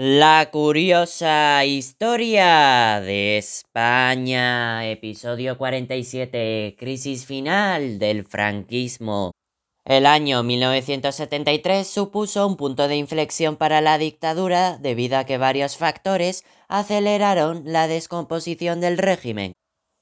La curiosa historia de España, episodio 47, crisis final del franquismo. El año 1973 supuso un punto de inflexión para la dictadura debido a que varios factores aceleraron la descomposición del régimen.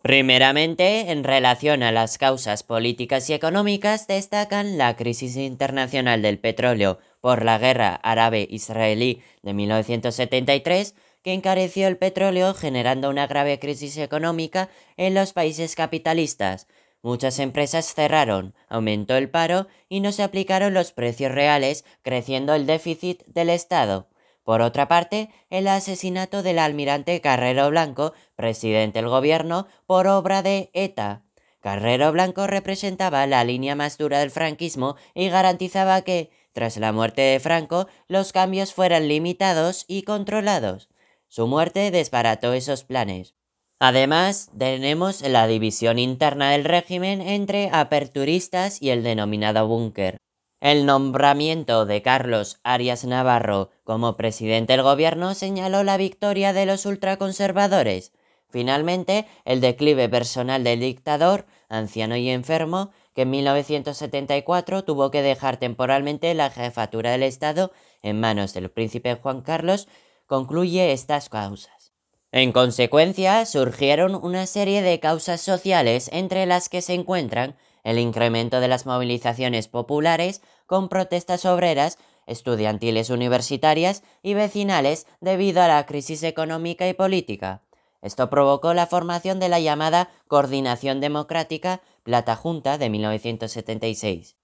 Primeramente, en relación a las causas políticas y económicas, destacan la crisis internacional del petróleo por la guerra árabe-israelí de 1973, que encareció el petróleo generando una grave crisis económica en los países capitalistas. Muchas empresas cerraron, aumentó el paro y no se aplicaron los precios reales, creciendo el déficit del Estado. Por otra parte, el asesinato del almirante Carrero Blanco, presidente del gobierno, por obra de ETA. Carrero Blanco representaba la línea más dura del franquismo y garantizaba que, tras la muerte de Franco, los cambios fueran limitados y controlados. Su muerte desbarató esos planes. Además, tenemos la división interna del régimen entre aperturistas y el denominado búnker. El nombramiento de Carlos Arias Navarro como presidente del gobierno señaló la victoria de los ultraconservadores. Finalmente, el declive personal del dictador, anciano y enfermo, que en 1974 tuvo que dejar temporalmente la jefatura del Estado en manos del príncipe Juan Carlos, concluye estas causas. En consecuencia, surgieron una serie de causas sociales entre las que se encuentran el incremento de las movilizaciones populares con protestas obreras, estudiantiles universitarias y vecinales debido a la crisis económica y política. Esto provocó la formación de la llamada Coordinación Democrática Plata Junta de 1976.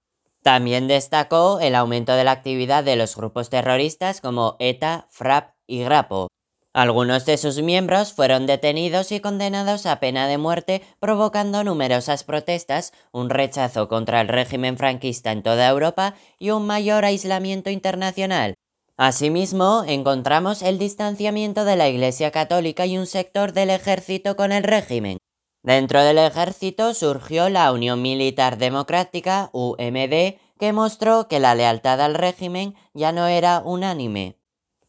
También destacó el aumento de la actividad de los grupos terroristas como ETA, FRAP y GRAPO, algunos de sus miembros fueron detenidos y condenados a pena de muerte, provocando numerosas protestas, un rechazo contra el régimen franquista en toda Europa y un mayor aislamiento internacional. Asimismo, encontramos el distanciamiento de la Iglesia Católica y un sector del ejército con el régimen. Dentro del ejército surgió la Unión Militar Democrática, UMD, que mostró que la lealtad al régimen ya no era unánime.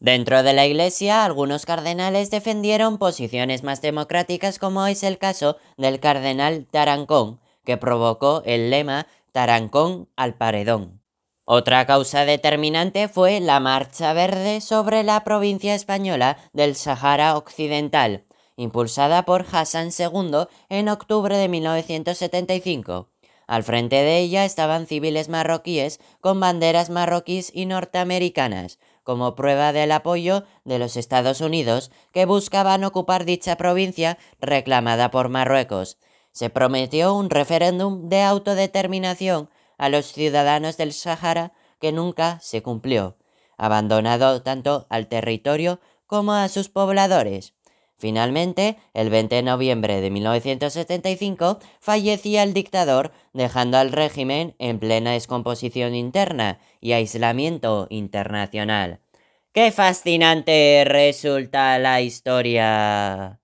Dentro de la Iglesia, algunos cardenales defendieron posiciones más democráticas como es el caso del cardenal Tarancón, que provocó el lema Tarancón al paredón. Otra causa determinante fue la Marcha Verde sobre la provincia española del Sahara Occidental, impulsada por Hassan II en octubre de 1975. Al frente de ella estaban civiles marroquíes con banderas marroquíes y norteamericanas, como prueba del apoyo de los Estados Unidos que buscaban ocupar dicha provincia reclamada por Marruecos. Se prometió un referéndum de autodeterminación a los ciudadanos del Sahara que nunca se cumplió, abandonado tanto al territorio como a sus pobladores. Finalmente, el 20 de noviembre de 1975, fallecía el dictador, dejando al régimen en plena descomposición interna y aislamiento internacional. ¡Qué fascinante resulta la historia!